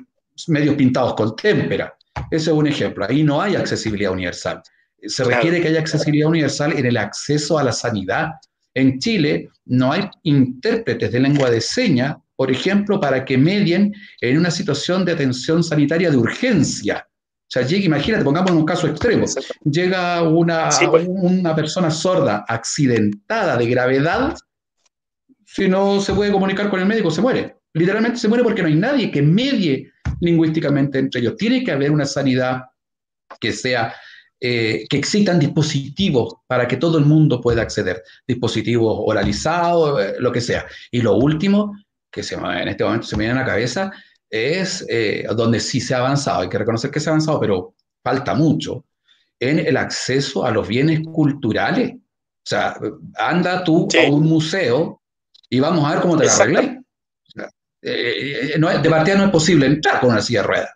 medio pintados con témpera. Ese es un ejemplo. Ahí no hay accesibilidad universal. Se requiere que haya accesibilidad universal en el acceso a la sanidad. En Chile no hay intérpretes de lengua de señas por ejemplo, para que medien en una situación de atención sanitaria de urgencia. O sea, llega, imagínate, pongamos un caso extremo, llega una, pues. una persona sorda accidentada de gravedad, si no se puede comunicar con el médico, se muere. Literalmente se muere porque no hay nadie que medie lingüísticamente entre ellos. Tiene que haber una sanidad que sea, eh, que existan dispositivos para que todo el mundo pueda acceder, dispositivos oralizados, eh, lo que sea. Y lo último, que se, en este momento se me viene a la cabeza, es eh, donde sí se ha avanzado, hay que reconocer que se ha avanzado, pero falta mucho, en el acceso a los bienes culturales. O sea, anda tú a un museo y vamos a ver cómo te la arreglas. Eh, no, de partida no es posible entrar con una silla de ruedas.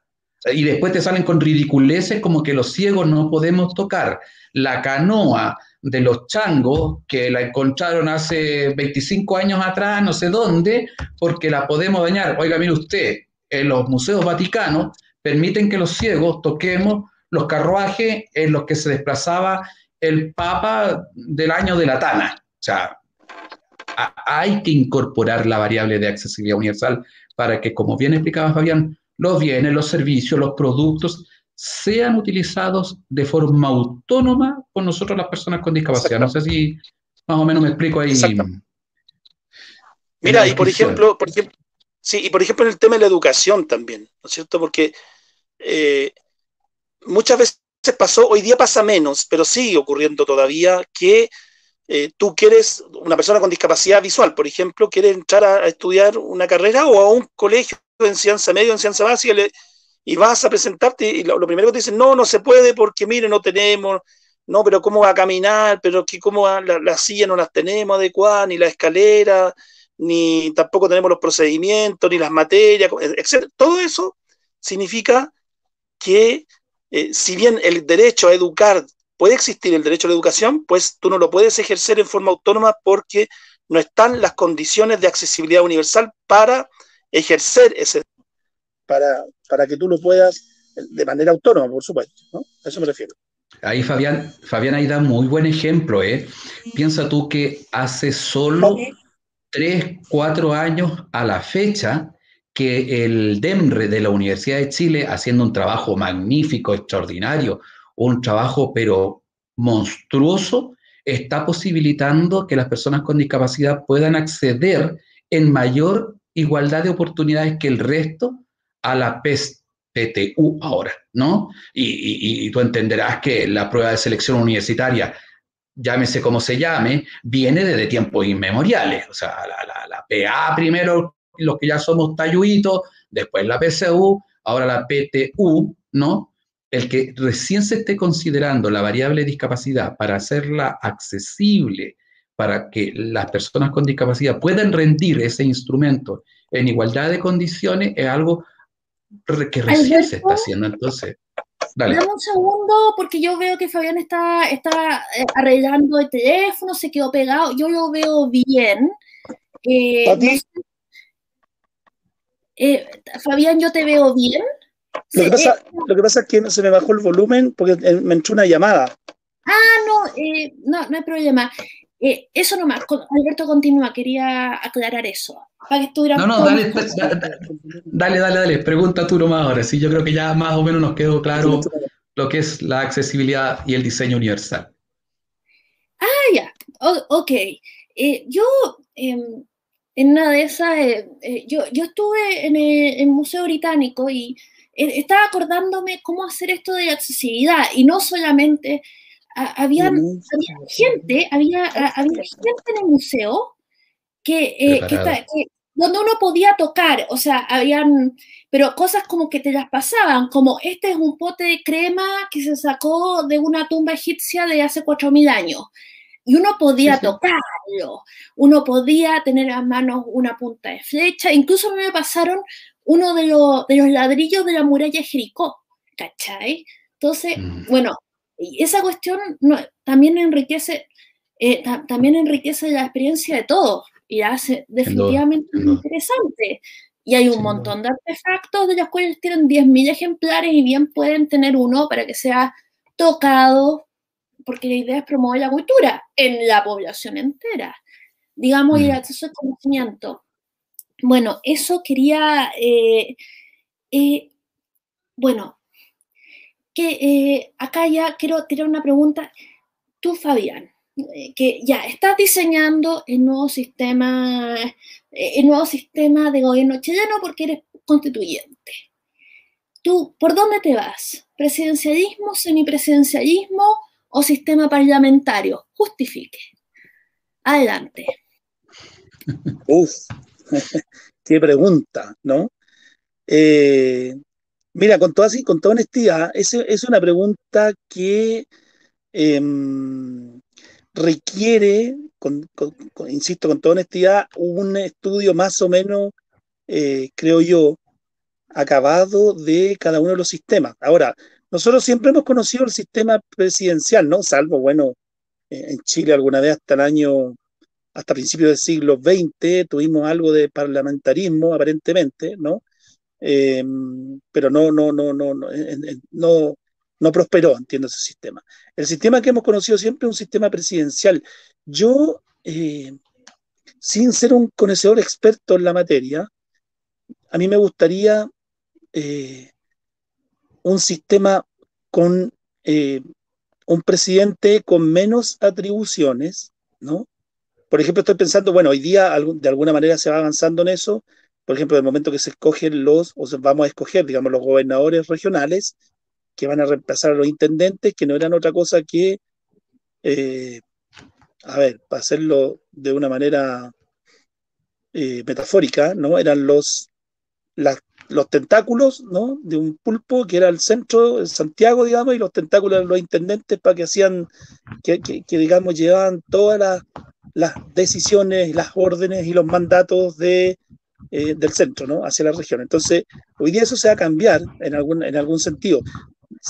Y después te salen con ridiculeces como que los ciegos no podemos tocar la canoa de los changos que la encontraron hace 25 años atrás, no sé dónde, porque la podemos dañar. Oiga, mire usted, en los museos vaticanos permiten que los ciegos toquemos los carruajes en los que se desplazaba el Papa del año de la Tana. O sea, hay que incorporar la variable de accesibilidad universal para que, como bien explicaba Fabián, los bienes, los servicios, los productos sean utilizados de forma autónoma por nosotros las personas con discapacidad. No sé si más o menos me explico ahí. Mira, y por ejemplo, por ejemplo, Sí, y por ejemplo en el tema de la educación también, ¿no es cierto? Porque eh, muchas veces pasó, hoy día pasa menos, pero sigue ocurriendo todavía que eh, tú quieres, una persona con discapacidad visual, por ejemplo, quiere entrar a, estudiar una carrera o a un colegio de enseñanza medio, enseñanza básica, y vas a presentarte y lo, primero que te dicen, no, no se puede porque, mire, no tenemos, no, pero ¿cómo va a caminar? Pero que cómo va, la, no las tenemos adecuadas, ni la escalera, ni tampoco tenemos los procedimientos, ni las materias, etc. Todo eso significa que eh, si bien el derecho a educar, puede existir el derecho a la educación, pues tú no lo puedes ejercer en forma autónoma porque no están las condiciones de accesibilidad universal para ejercer ese para, para que tú lo puedas de manera autónoma, por supuesto. A eso me refiero. Ahí Fabián, Fabián ahí da muy buen ejemplo, ¿eh? Piensa tú que hace solo tres, cuatro años a la fecha que el DEMRE de la Universidad de Chile, haciendo un trabajo magnífico, extraordinario, un trabajo pero monstruoso, está posibilitando que las personas con discapacidad puedan acceder en mayor igualdad de oportunidades que el resto a la PTU ahora, ¿no? Y, tú entenderás que la prueba de selección universitaria llámese como se llame, viene desde tiempos inmemoriales. O sea, la, PA primero, los que ya somos talluitos, después la PCU, ahora la PTU, ¿no? El que recién se esté considerando la variable discapacidad para hacerla accesible, para que las personas con discapacidad puedan rendir ese instrumento en igualdad de condiciones, es algo que recién se está haciendo. Entonces, Dame un segundo, porque yo veo que Fabián está, está eh, arreglando el teléfono, se quedó pegado. Yo lo veo bien. Eh, eh, Fabián, yo te veo bien. Lo que, pasa, lo que, pasa, es que se me bajó el volumen porque me entró una llamada. Ah, no, no, no hay problema. Eso nomás, Alberto continúa, quería aclarar eso. no, no, dale, dale, dale, dale, pregunta tú nomás ahora. Sí, yo creo que ya más o menos nos quedó claro lo que es la accesibilidad y el diseño universal. Ah, ya, ok. Eh, yo, em, en una de esas, eh, eh, yo, yo estuve en el, Museo Británico y estaba acordándome cómo hacer esto de accesibilidad y no solamente había, gente, había, había gente en el museo que, que, donde uno podía tocar, o sea, habían, pero cosas como que te las pasaban, como este es un pote de crema que se sacó de una tumba egipcia de hace 4.000 años. Y uno podía tocarlo, uno podía tener a mano una punta de flecha, incluso me pasaron uno de, los, de los ladrillos de la muralla Jericó, ¿cachai? Entonces, mm. bueno, esa cuestión también enriquece, eh, también enriquece la experiencia de todos y hace definitivamente interesante. Y hay un montón de artefactos de los cuales tienen 10.000 ejemplares y bien pueden tener uno para que sea tocado, porque la idea es promover la cultura en la población entera, digamos, y el mm. acceso al conocimiento. Bueno, eso quería, eh, eh, bueno, que eh, acá ya quiero tirar una pregunta. Tú, Fabián, eh, que ya estás diseñando el nuevo sistema, eh, el nuevo sistema de gobierno chileno porque eres constituyente. ¿Tú por dónde te vas? ¿Presidencialismo, semipresidencialismo o sistema parlamentario? Justifique. Adelante. Uf, *laughs* qué pregunta, ¿no? Eh, mira, con toda, con toda honestidad, es, es una pregunta que em, requiere, insisto, con toda honestidad, un estudio más o menos, eh, creo yo, acabado de cada uno de los sistemas. Ahora, nosotros siempre hemos conocido el sistema presidencial, ¿no? Salvo, bueno, eh, en Chile alguna vez hasta el año, hasta principios del siglo XX, tuvimos algo de parlamentarismo, aparentemente, ¿no? Em, pero no, no, no, no, no, no, no prosperó, entiendo ese sistema. El sistema que hemos conocido siempre es un sistema presidencial. Yo, eh, sin ser un conocedor experto en la materia, a mí me gustaría eh, un sistema con eh, un presidente con menos atribuciones, ¿no? Por ejemplo, estoy pensando, bueno, hoy día de alguna manera se va avanzando en eso, por ejemplo, el momento que se escogen los, o vamos a escoger, digamos, los gobernadores regionales, que van a reemplazar a los intendentes, que no eran otra cosa que, eh, a ver, para hacerlo de una manera eh, metafórica, ¿no? Eran los, los tentáculos, ¿no? De un pulpo que era el centro, de Santiago, digamos, y los tentáculos eran los intendentes para que hacían, que, digamos, llevaban todas las decisiones, las órdenes y los mandatos de eh, del centro, ¿no? Hacia la región. Entonces, hoy día eso se va a cambiar en algún, en algún sentido.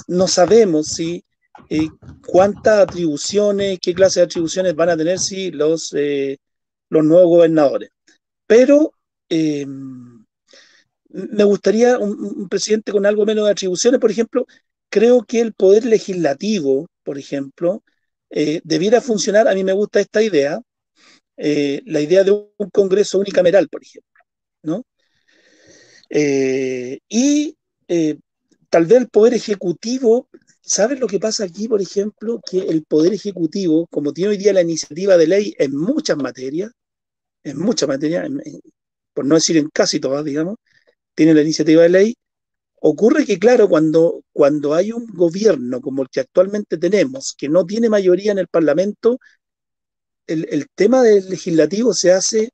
No sabemos si eh, cuántas atribuciones, qué clase de atribuciones van a tener si los, eh, los nuevos gobernadores. Pero me gustaría un, presidente con algo menos de atribuciones, por ejemplo, creo que el poder legislativo, por ejemplo, debiera funcionar, a mí me gusta esta idea, la idea de un Congreso unicameral, por ejemplo. ¿No? Eh, y eh, tal vez el Poder Ejecutivo, ¿sabes lo que pasa aquí, por ejemplo? Que el Poder Ejecutivo, como tiene hoy día la iniciativa de ley en muchas materias, en muchas materias, por no decir en casi todas, digamos, tiene la iniciativa de ley, ocurre que, claro, cuando, cuando hay un gobierno como el que actualmente tenemos, que no tiene mayoría en el Parlamento, el, el tema del legislativo se hace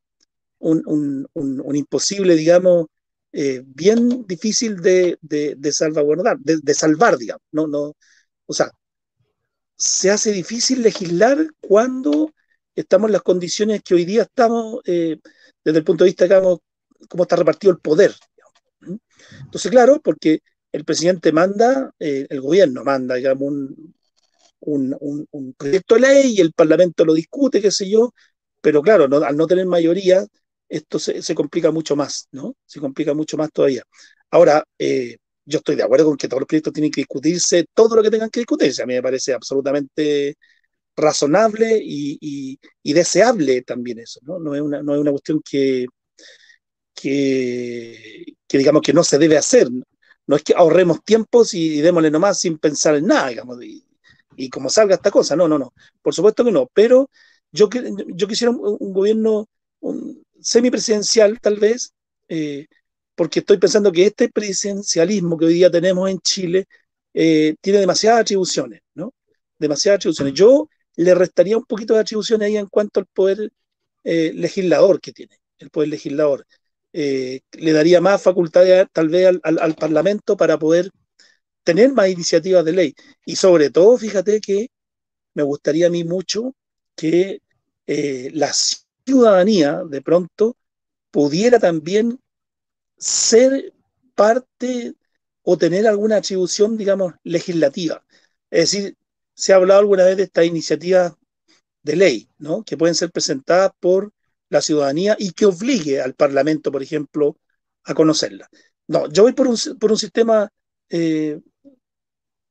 un, imposible, digamos, eh, bien difícil de, salvaguardar, de, salvar, digamos. No, no, o sea, se hace difícil legislar cuando estamos en las condiciones que hoy día estamos, eh, desde el punto de vista, digamos, cómo está repartido el poder. Entonces, claro, porque el presidente manda, eh, el gobierno manda, digamos, un, un, un, proyecto de ley y el Parlamento lo discute, qué sé yo, pero claro, al no tener mayoría, esto se, complica mucho más, ¿no? Se complica mucho más todavía. Ahora, eh, yo estoy de acuerdo con que todos los proyectos tienen que discutirse todo lo que tengan que discutirse. A mí me parece absolutamente razonable y, deseable también eso, ¿no? No es una, no es una cuestión que, que, digamos que no se debe hacer. No es que ahorremos tiempos y, démosle nomás sin pensar en nada, digamos, y, como salga esta cosa. No, no, no. Por supuesto que no. Pero yo, yo quisiera un, gobierno, semipresidencial tal vez, eh, porque estoy pensando que este presidencialismo que hoy día tenemos en Chile eh, tiene demasiadas atribuciones, ¿no? Demasiadas atribuciones. Yo le restaría un poquito de atribuciones ahí en cuanto al poder eh, legislador que tiene, el poder legislador. le daría más facultades tal vez al, Parlamento para poder tener más iniciativas de ley. Y sobre todo, fíjate que me gustaría a mí mucho que las ciudadanía de pronto pudiera también ser parte o tener alguna atribución, digamos, legislativa. Es decir, se ha hablado alguna vez de estas iniciativas de ley, ¿no? Que pueden ser presentadas por la ciudadanía y que obligue al Parlamento, por ejemplo, a conocerla. No, yo voy por un, por un sistema, eh,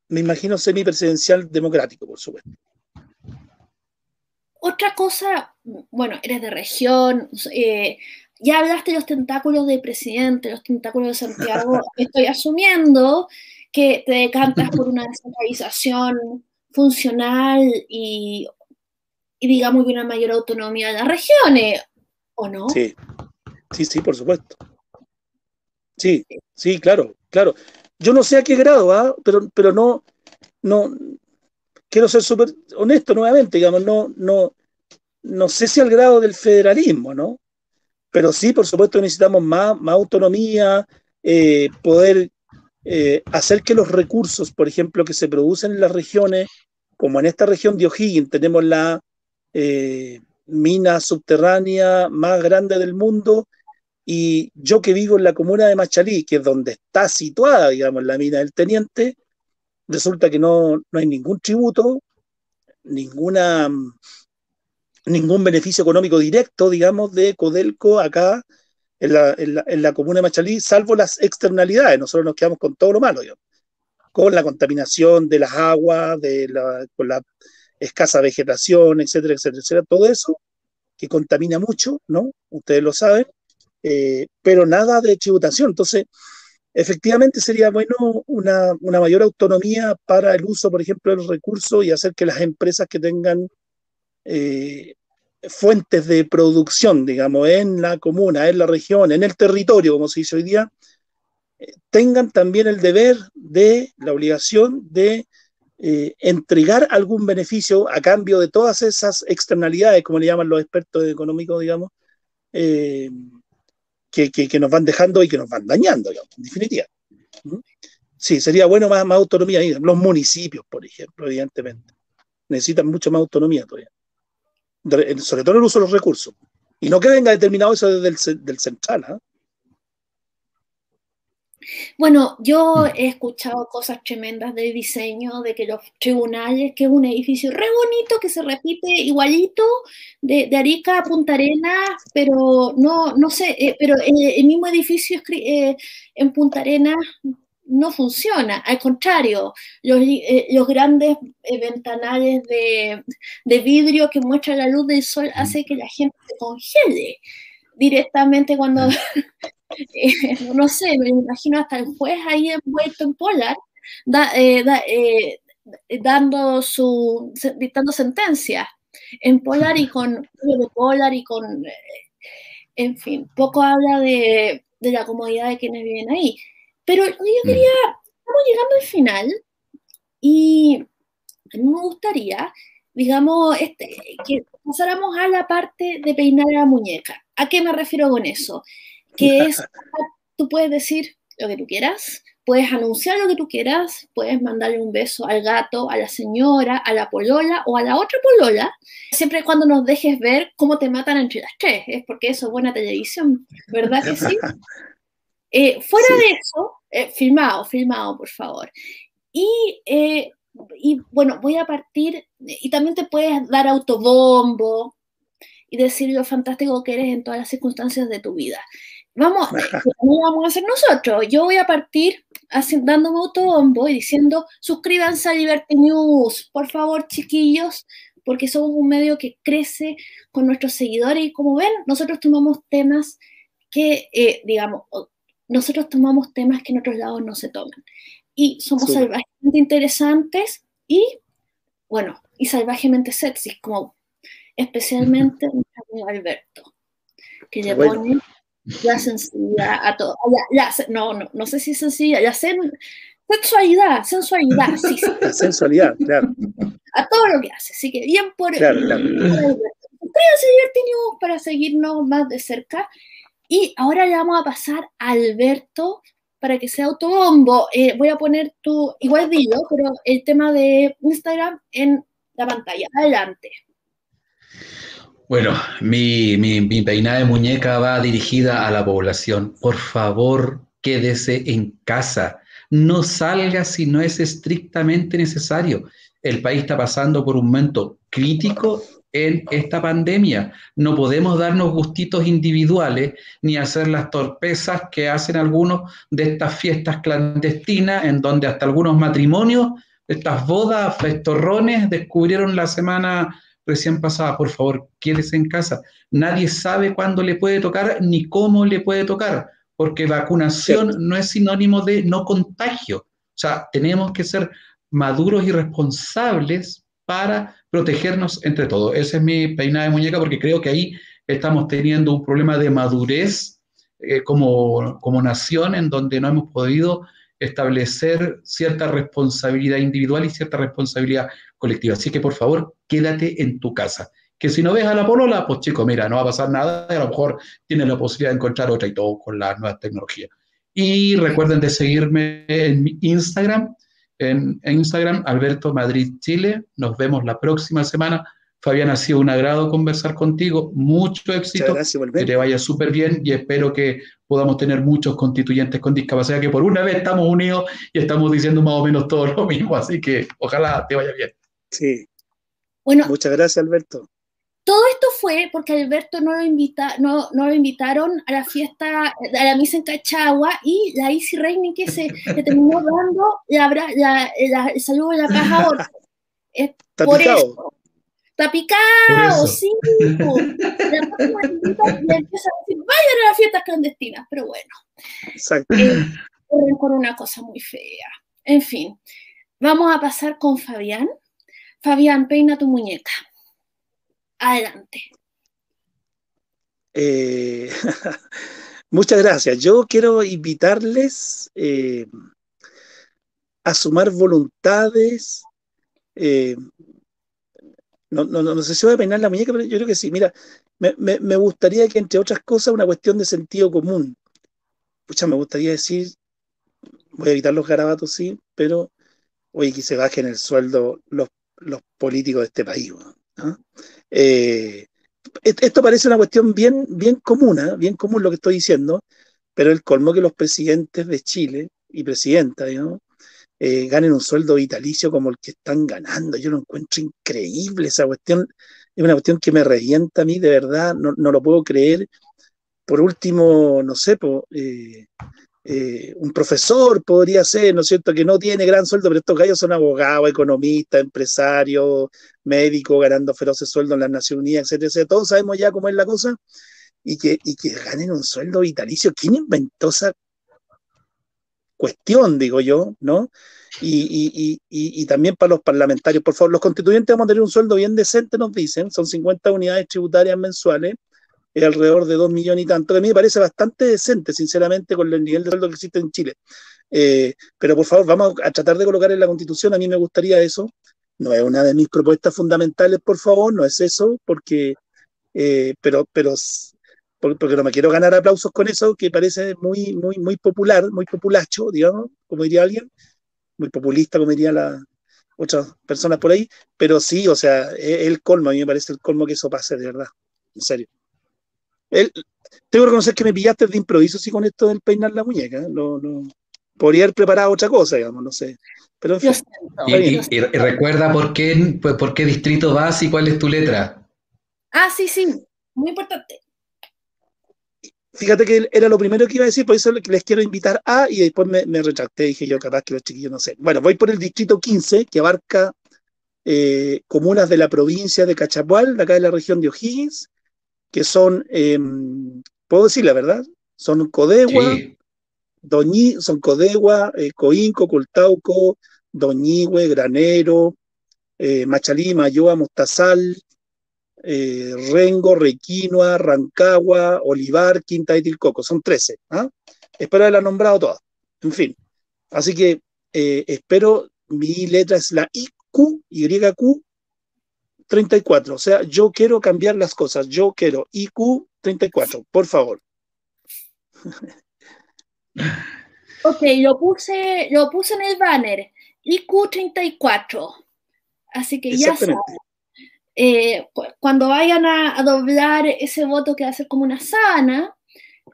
me imagino, semipresidencial democrático, por supuesto. Otra cosa, bueno, eres de región, eh, ya hablaste de los tentáculos del presidente, los tentáculos de Santiago. *laughs* Estoy asumiendo que te decantas por una descentralización funcional y, y digamos una mayor autonomía de las regiones, ¿o no? Sí, sí, sí, por supuesto. Sí, sí, claro, claro. Yo no sé a qué grado, ¿ah? pero, pero no, no, quiero ser súper honesto nuevamente, digamos, no, no, no sé si al grado del federalismo, ¿no? Pero sí, por supuesto, necesitamos más, autonomía, eh, poder eh, hacer que los recursos, por ejemplo, que se producen en las regiones, como en esta región de O'Higgins tenemos la eh, mina subterránea más grande del mundo, y yo que vivo en la comuna de Machalí, que es donde está situada, digamos, la mina del Teniente, resulta que no, no hay ningún tributo, ninguna, ningún beneficio económico directo, digamos, de Codelco acá en la, en la, comuna de Machalí, salvo las externalidades. Nosotros nos quedamos con todo lo malo, con la contaminación de las aguas, de la, con la escasa vegetación, etcétera, etcétera, etcétera. Todo eso que contamina mucho, ¿no? Ustedes lo saben, eh, pero nada de tributación. Entonces, efectivamente sería bueno una, mayor autonomía para el uso, por ejemplo, del recurso y hacer que las empresas que tengan eh, fuentes de producción, digamos, en la comuna, en la región, en el territorio, como se dice hoy día, eh, tengan también el deber de, la obligación de eh, entregar algún beneficio a cambio de todas esas externalidades, como le llaman los expertos económicos, digamos, que, que, nos van dejando y que nos van dañando, digamos, en definitiva. ¿Mm? Sí, sería bueno más, más autonomía. Los municipios, por ejemplo, evidentemente, necesitan mucho más autonomía todavía sobre todo el uso de los recursos. Y no que venga determinado eso desde el central. ¿ah? Bueno, yo he escuchado cosas tremendas de diseño, de que los tribunales, que es un edificio re bonito que se repite igualito de, Arica a Punta Arenas, pero no, no sé, eh, pero el, mismo edificio eh, en Punta Arenas no funciona. Al contrario, los, eh, grandes eh, ventanales de, vidrio que muestran la luz del sol hace que la gente se congele directamente cuando, *laughs* eh, *laughs* no sé, me imagino hasta el juez ahí envuelto en polar, dando su, dictando sentencias en polar y con *laughs* de polar y con, en fin, poco habla de, de la comodidad de quienes viven ahí. Pero yo mm. quería, estamos llegando al final y a mí me gustaría, digamos, este, que pasáramos a la parte de peinar a la muñeca. ¿A qué me refiero con eso? Que es, tú puedes decir lo que tú quieras, puedes anunciar lo que tú quieras, puedes mandarle un beso al gato, a la señora, a la polola o a la otra polola, siempre cuando nos dejes ver cómo te matan entre las tres, es porque eso es buena televisión, ¿verdad que sí? *laughs* Eh, fuera de eso, eh, filmado, filmado, por favor. Y, eh, y bueno, voy a partir, y también te puedes dar autobombo y decir lo fantástico que eres en todas las circunstancias de tu vida. Vamos, *laughs* ¿cómo vamos a hacer nosotros? Yo voy a partir haciendo, dándome autobombo y diciendo, suscríbanse a Liberty News, por favor, chiquillos, porque somos un medio que crece con nuestros seguidores y como ven, nosotros tomamos temas que, digamos, nosotros tomamos temas que en otros lados no se toman. Y somos salvajemente interesantes y, bueno, y salvajemente sexy, como especialmente *laughs* Alberto, que le pone la sensibilidad a todo. no, no, no sé si sensibilidad, la sensualidad, sensualidad, sí, sí. *laughs* sensualidad, claro. A todo lo que hace. Así que bien por, claro, claro. para seguirnos más de cerca y ahora le vamos a pasar a Alberto para que sea autobombo. Eh, voy a poner tu, igual digo, pero el tema de Instagram en la pantalla. Adelante. Bueno, mi, mi, peinada de muñeca va dirigida a la población. Por favor, quédese en casa. No salga si no es estrictamente necesario. El país está pasando por un momento crítico en esta pandemia. No podemos darnos gustitos individuales ni hacer las torpezas que hacen algunos de estas fiestas clandestinas en donde hasta algunos matrimonios, estas bodas, festorrones, descubrieron la semana recién pasada. Por favor, quédese en casa. Nadie sabe cuándo le puede tocar ni cómo le puede tocar, porque vacunación no es sinónimo de no contagio sea, tenemos que ser maduros y responsables para protegernos entre todos. Esa es mi peinada de muñeca porque creo que ahí estamos teniendo un problema de madurez eh, como, como nación en donde no hemos podido establecer cierta responsabilidad individual y cierta responsabilidad colectiva. Así que por favor, quédate en tu casa. Que si no ves a la polola, pues chico, mira, no va a pasar nada, y a lo mejor tienes la posibilidad de encontrar otra y todo con las nuevas tecnologías. Y recuerden de seguirme en mi Instagram, en, Instagram, Alberto Madrid Chile. Nos vemos la próxima semana. Fabián, ha sido un agrado conversar contigo. Mucho éxito. que te vaya súper bien y espero que podamos tener muchos constituyentes con discapacidad, que por una vez estamos unidos y estamos diciendo más o menos todo lo mismo. Así que ojalá te vaya bien. Sí. Bueno, muchas gracias, Alberto. Todo esto fue porque Alberto no lo, invita, no, no lo invitaron a la fiesta, a la misa en Cachagua y la Easy Reining que se terminó dando la, el saludo de la caja *laughs* ahora. Está por picado. Eso. Está picado, sí. La próxima le empieza a decir, vayan a las fiestas clandestinas, pero bueno. Exacto. Eh, por una cosa muy fea. En fin, vamos a pasar con Fabián. Fabián, peina tu muñeca. Adelante. Eh, *laughs* muchas gracias. Yo quiero invitarles eh, a sumar voluntades. Eh, no, no, sé si voy a peinar la muñeca, pero yo creo que sí. Mira, me, gustaría que, entre otras cosas, una cuestión de sentido común. Pucha, me gustaría decir, voy a evitar los garabatos, sí, pero oye, que se bajen el sueldo los, los políticos de este país. Eh, esto parece una cuestión bien, bien común, ¿eh? bien común lo que estoy diciendo, pero el colmo que los presidentes de Chile y presidenta, eh, ganen un sueldo vitalicio como el que están ganando. Yo lo encuentro increíble esa cuestión. Es una cuestión que me revienta a mí, de verdad, no, no lo puedo creer. Por último, no sé, eh, un profesor podría ser, ¿no es cierto?, que no tiene gran sueldo, pero estos gallos son abogados, economistas, empresarios, médicos, ganando feroces sueldos en las Naciones Unidas, etcétera, Todos sabemos ya cómo es la cosa, y que, y que ganen un sueldo vitalicio. ¿Quién inventó esa cuestión, digo yo, ¿no? Y, y, también para los parlamentarios, por favor, los constituyentes vamos a tener un sueldo bien decente, nos dicen, son 50 unidades tributarias mensuales, es alrededor de 2 millones y tanto, que a mí me parece bastante decente, sinceramente, con el nivel de sueldo que existe en Chile. Eh, pero por favor, vamos a tratar de colocar en la Constitución, a mí me gustaría eso. No es una de mis propuestas fundamentales, por favor, no es eso, porque, eh, pero, pero, porque no me quiero ganar aplausos con eso, que parece muy, muy, muy popular, muy populacho, digamos, como diría alguien, muy populista, como diría la, otras personas por ahí, pero sí, o sea, es el colmo, a mí me parece el colmo que eso pase, de verdad, en serio tengo que reconocer que me pillaste de improviso sí con esto del peinar la muñeca. No, no, podría haber preparado otra cosa, digamos, no sé. Pero y, recuerda por qué, pues, por qué distrito vas y cuál es tu letra. Ah, sí, sí, muy importante. Fíjate que era lo primero que iba a decir, por eso les quiero invitar a, y después me, me retracté, dije yo, capaz que los chiquillos no sé. Bueno, voy por el distrito 15, que abarca eh, comunas de la provincia de Cachapual, de acá de la región de O'Higgins, que son, em, puedo decir la verdad, son Codegua, Doñi, son Codegua, eh, Coinco, Cultauco, Doñigüe, Granero, eh, Machalí, Mayoa, Mostazal, eh, Rengo, Requinoa, Rancagua, Olivar, Quinta y Tilcoco, son 13. ¿ah? Espero haberla nombrado todas. En fin. Así que espero, mi letra es la IQ, YQ, 34. O sea, yo quiero cambiar las cosas. Yo quiero IQ 34, por favor. *laughs* Ok, lo puse, lo puse en el banner. IQ 34. Así que ya saben. Eh, cuando vayan a, doblar ese voto que va a ser como una sábana,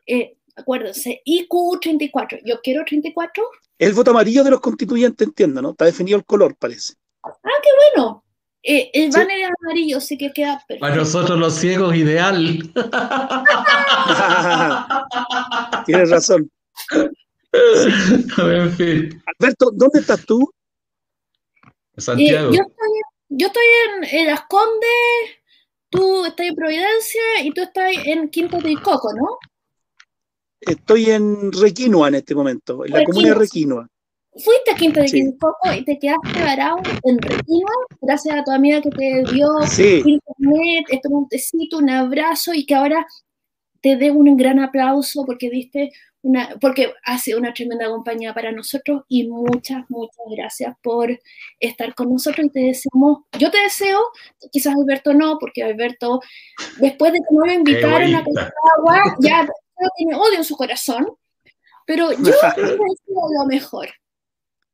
eh, acuérdense, IQ 34. Yo quiero 34. El voto amarillo de los constituyentes, entiendo, ¿no? Está definido el color, parece. Ah, qué bueno. Eh, el banner es amarillo, sí que queda perfecto. Para nosotros los ciegos, ideal. *laughs* Tienes razón. *laughs* en fin. Alberto, ¿dónde estás tú? Santiago. Eh, yo estoy, en, Las Condes, tú estás en Providencia y tú estás en Quinto de Coco, ¿no? Estoy en Requinoa en este momento, en la comuna de Requinoa. fuiste a Quinta de sí. y te quedaste varado en retiro, gracias a tu amiga que te dio sí. internet, esto un tecito, un abrazo y que ahora te dé un gran aplauso porque diste una, porque ha sido una tremenda compañía para nosotros y muchas, muchas gracias por estar con nosotros y te deseamos, yo te deseo, quizás Alberto no, porque Alberto, después de que me lo invitaron a agua, ya tiene odio en su corazón, pero yo te deseo lo mejor.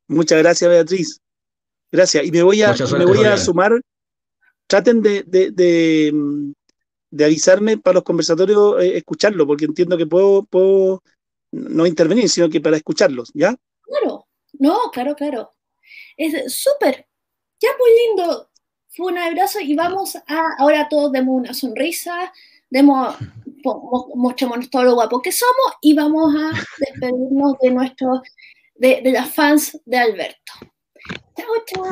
Muchas gracias, Beatriz. Gracias. Y me voy a, me voy a sumar. Traten de, de, de, de, avisarme para los conversatorios, eh, escucharlo, porque entiendo que puedo, puedo no intervenir, sino que para escucharlos, ¿ya? Claro, no, claro, claro. Es súper. Ya muy lindo. Fue un abrazo y vamos a, ahora todos demos una sonrisa, demos, mostremos todo lo guapo que somos y vamos a despedirnos de nuestros de, de las fans de Alberto. Chao, chao.